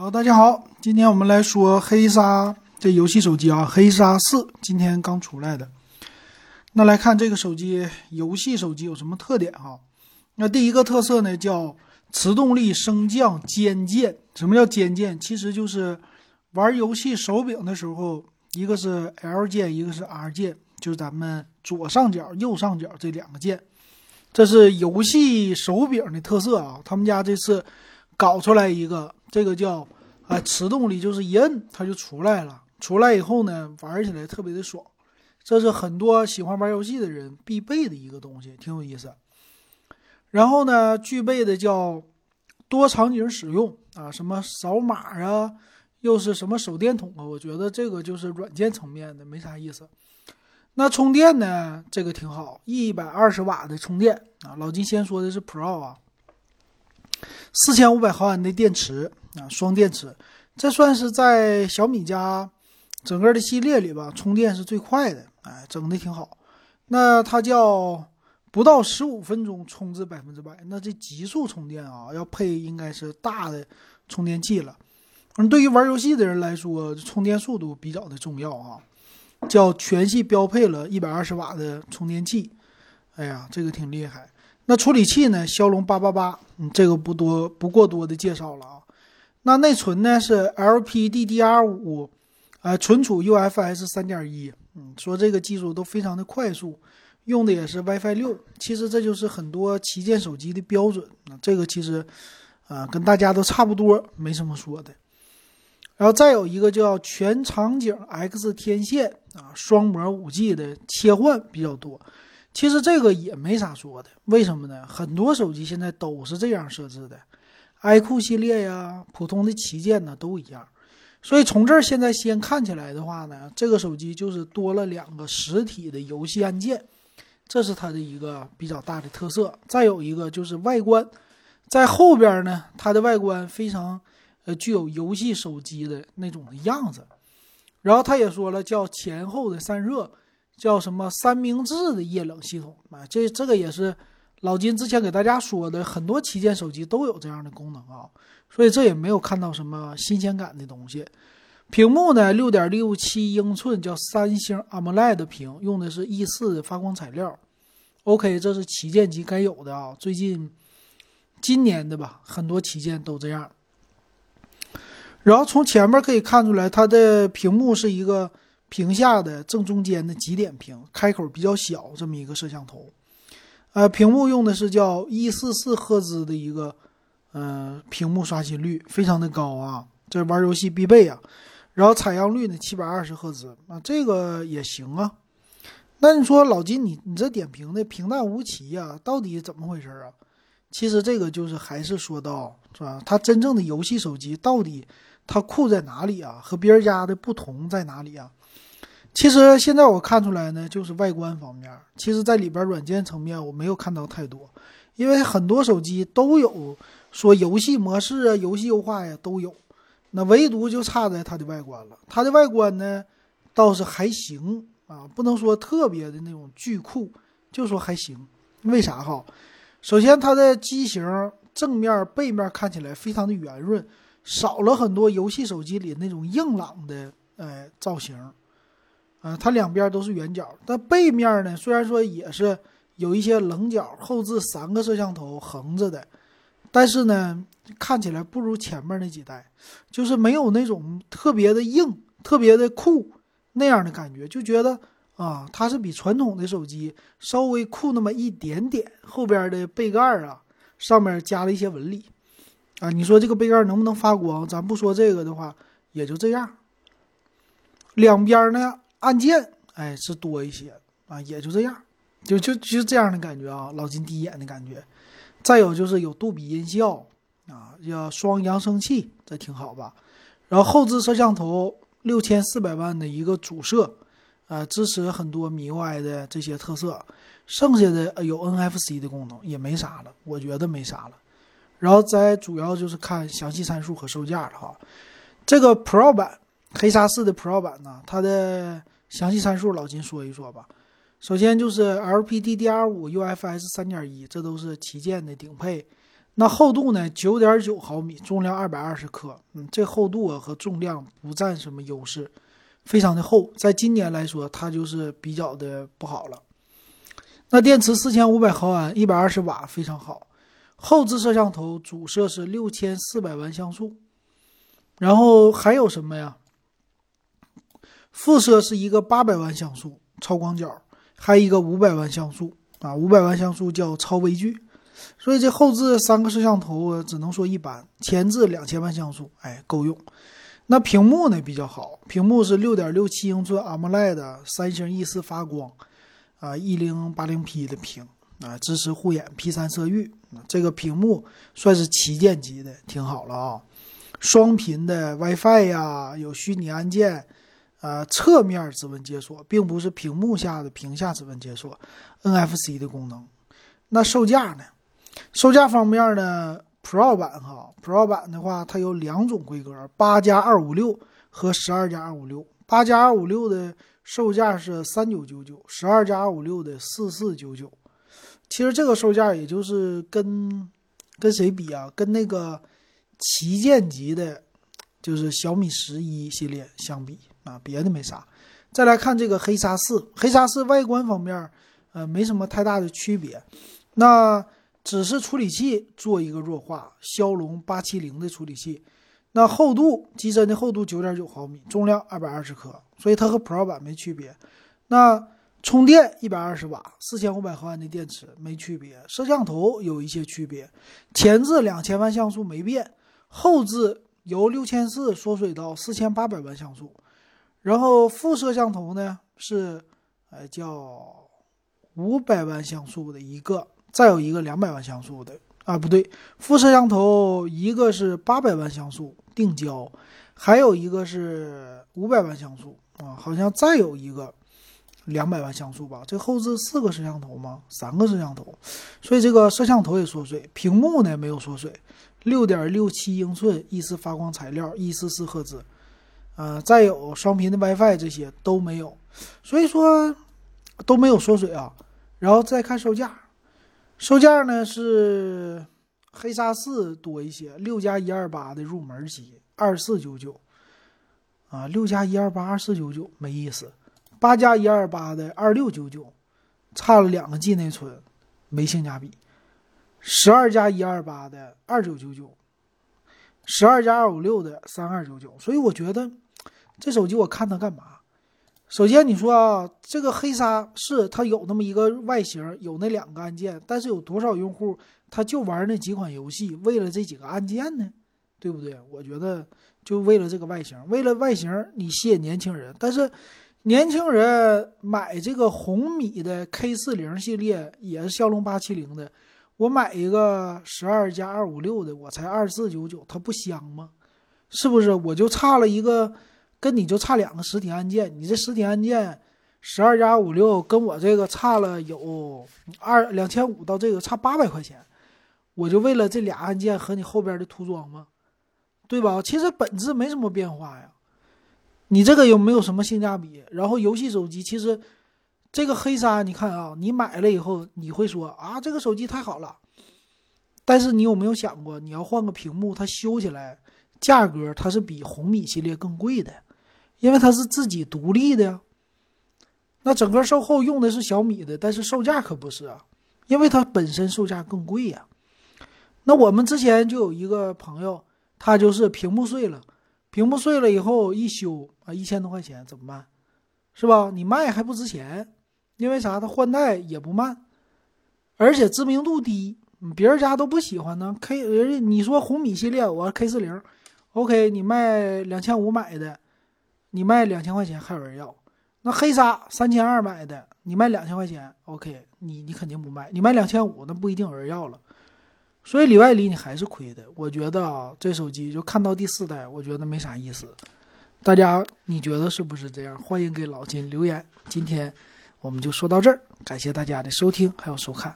好，大家好，今天我们来说黑鲨这游戏手机啊，黑鲨四今天刚出来的。那来看这个手机，游戏手机有什么特点哈？那第一个特色呢，叫磁动力升降肩键。什么叫肩键？其实就是玩游戏手柄的时候，一个是 L 键，一个是 R 键，就是咱们左上角、右上角这两个键。这是游戏手柄的特色啊！他们家这次搞出来一个，这个叫啊磁动力，就是一摁它就出来了。出来以后呢，玩起来特别的爽。这是很多喜欢玩游戏的人必备的一个东西，挺有意思。然后呢，具备的叫多场景使用啊，什么扫码啊，又是什么手电筒啊？我觉得这个就是软件层面的，没啥意思。那充电呢？这个挺好，一百二十瓦的充电啊。老金先说的是 Pro 啊，四千五百毫安的电池啊，双电池，这算是在小米家整个的系列里吧，充电是最快的，哎，整的挺好。那它叫不到十五分钟充至百分之百，那这极速充电啊，要配应该是大的充电器了。嗯，对于玩游戏的人来说，充电速度比较的重要啊。叫全系标配了一百二十瓦的充电器，哎呀，这个挺厉害。那处理器呢？骁龙八八八，嗯，这个不多不过多的介绍了啊。那内存呢是 LPDDR 五，呃，存储 UFS 三点一，嗯，说这个技术都非常的快速，用的也是 WiFi 六。其实这就是很多旗舰手机的标准，那这个其实，啊，跟大家都差不多，没什么说的。然后再有一个叫全场景 X 天线啊，双模五 G 的切换比较多。其实这个也没啥说的，为什么呢？很多手机现在都是这样设置的，iQOO 系列呀，普通的旗舰呢都一样。所以从这儿现在先看起来的话呢，这个手机就是多了两个实体的游戏按键，这是它的一个比较大的特色。再有一个就是外观，在后边呢，它的外观非常。呃，具有游戏手机的那种的样子，然后他也说了，叫前后的散热，叫什么三明治的液冷系统啊，这这个也是老金之前给大家说的，很多旗舰手机都有这样的功能啊，所以这也没有看到什么新鲜感的东西。屏幕呢，六点六七英寸，叫三星 AMOLED 屏，用的是 E 四的发光材料。OK，这是旗舰机该有的啊，最近今年的吧，很多旗舰都这样。然后从前面可以看出来，它的屏幕是一个屏下的正中间的极点屏，开口比较小，这么一个摄像头。呃，屏幕用的是叫一四四赫兹的一个，呃，屏幕刷新率非常的高啊，这玩游戏必备啊。然后采样率呢七百二十赫兹啊，这个也行啊。那你说老金，你你这点评的平淡无奇呀，到底怎么回事啊？其实这个就是还是说到是吧？它真正的游戏手机到底？它酷在哪里啊？和别人家的不同在哪里啊？其实现在我看出来呢，就是外观方面。其实，在里边软件层面我没有看到太多，因为很多手机都有说游戏模式啊、游戏优化呀都有，那唯独就差在它的外观了。它的外观呢倒是还行啊，不能说特别的那种巨酷，就说还行。为啥哈？首先它的机型正面、背面看起来非常的圆润。少了很多游戏手机里那种硬朗的呃造型，啊，它两边都是圆角，但背面呢虽然说也是有一些棱角，后置三个摄像头横着的，但是呢看起来不如前面那几代，就是没有那种特别的硬、特别的酷那样的感觉，就觉得啊，它是比传统的手机稍微酷那么一点点，后边的背盖啊上面加了一些纹理。啊，你说这个背盖能不能发光？咱不说这个的话，也就这样。两边呢，按键哎是多一些啊，也就这样，就就就这样的感觉啊，老金第一眼的感觉。再有就是有杜比音效啊，叫双扬声器，这挺好吧？然后后置摄像头六千四百万的一个主摄，啊，支持很多 MIUI 的这些特色。剩下的有 NFC 的功能也没啥了，我觉得没啥了。然后再主要就是看详细参数和售价了哈。这个 Pro 版黑鲨四的 Pro 版呢，它的详细参数老金说一说吧。首先就是 LPDDR5、UFS 3.1，这都是旗舰的顶配。那厚度呢？九点九毫米，重量二百二十克。嗯，这厚度啊和重量不占什么优势，非常的厚。在今年来说，它就是比较的不好了。那电池四千五百毫安，一百二十瓦，非常好。后置摄像头主摄是六千四百万像素，然后还有什么呀？副摄是一个八百万像素超广角，还有一个五百万像素啊，五百万像素叫超微距。所以这后置三个摄像头只能说一般，前置两千万像素，哎，够用。那屏幕呢比较好，屏幕是六点六七英寸 AMOLED 三星 E 四发光，啊，一零八零 P 的屏啊，支持护眼 P 三色域，这个屏幕算是旗舰级的，挺好了啊。双频的 WiFi 呀，有虚拟按键，呃，侧面指纹解锁，并不是屏幕下的屏下指纹解锁，NFC 的功能。那售价呢？售价方面呢，Pro 版哈，Pro 版的话，它有两种规格，八加二五六和十二加二五六。八加二五六的售价是三九九九，十二加二五六的四四九九。其实这个售价也就是跟跟谁比啊？跟那个旗舰级的，就是小米十一系列相比啊，别的没啥。再来看这个黑鲨四，黑鲨四外观方面，呃，没什么太大的区别。那只是处理器做一个弱化，骁龙八七零的处理器，那厚度机身的厚度九点九毫米，重量二百二十克，所以它和 Pro 版没区别。那充电一百二十瓦，四千五百毫安的电池没区别。摄像头有一些区别，前置两千万像素没变，后置由六千四缩水到四千八百万像素，然后副摄像头呢是，呃叫五百万像素的一个。再有一个两百万像素的啊，不对，副摄像头一个是八百万像素定焦，还有一个是五百万像素啊，好像再有一个两百万像素吧。这后置四个摄像头吗？三个摄像头，所以这个摄像头也缩水，屏幕呢没有缩水，六点六七英寸，E 四发光材料，一四四赫兹，呃，再有双频的 WiFi 这些都没有，所以说都没有缩水啊。然后再看售价。售价呢是黑鲨四多一些，六加一二八的入门机二四九九，啊，六加一二八二四九九没意思，八加一二八的二六九九，差了两个 G 内存，没性价比，十二加一二八的二九九九，十二加二五六的三二九九，所以我觉得这手机我看它干嘛？首先，你说啊，这个黑鲨是它有那么一个外形，有那两个按键，但是有多少用户他就玩那几款游戏，为了这几个按键呢？对不对？我觉得就为了这个外形，为了外形你吸引年轻人，但是年轻人买这个红米的 K 四零系列也是骁龙八七零的，我买一个十二加二五六的，我才二四九九，它不香吗？是不是？我就差了一个。跟你就差两个实体按键，你这实体按键十二加五六跟我这个差了有二两千五到这个差八百块钱，我就为了这俩按键和你后边的涂装吗？对吧？其实本质没什么变化呀。你这个有没有什么性价比？然后游戏手机其实这个黑鲨，你看啊，你买了以后你会说啊，这个手机太好了，但是你有没有想过，你要换个屏幕，它修起来价格它是比红米系列更贵的。因为它是自己独立的呀，那整个售后用的是小米的，但是售价可不是啊，因为它本身售价更贵呀。那我们之前就有一个朋友，他就是屏幕碎了，屏幕碎了以后一修啊，一千多块钱怎么办？是吧？你卖还不值钱，因为啥？它换代也不慢，而且知名度低，别人家都不喜欢呢。K 人家你说红米系列，我 K 四零，OK，你卖两千五买的。你卖两千块钱还有人要，那黑鲨三千二买的，你卖两千块钱，OK，你你肯定不卖。你卖两千五，那不一定有人要了。所以里外里你还是亏的。我觉得啊，这手机就看到第四代，我觉得没啥意思。大家你觉得是不是这样？欢迎给老金留言。今天我们就说到这儿，感谢大家的收听还有收看。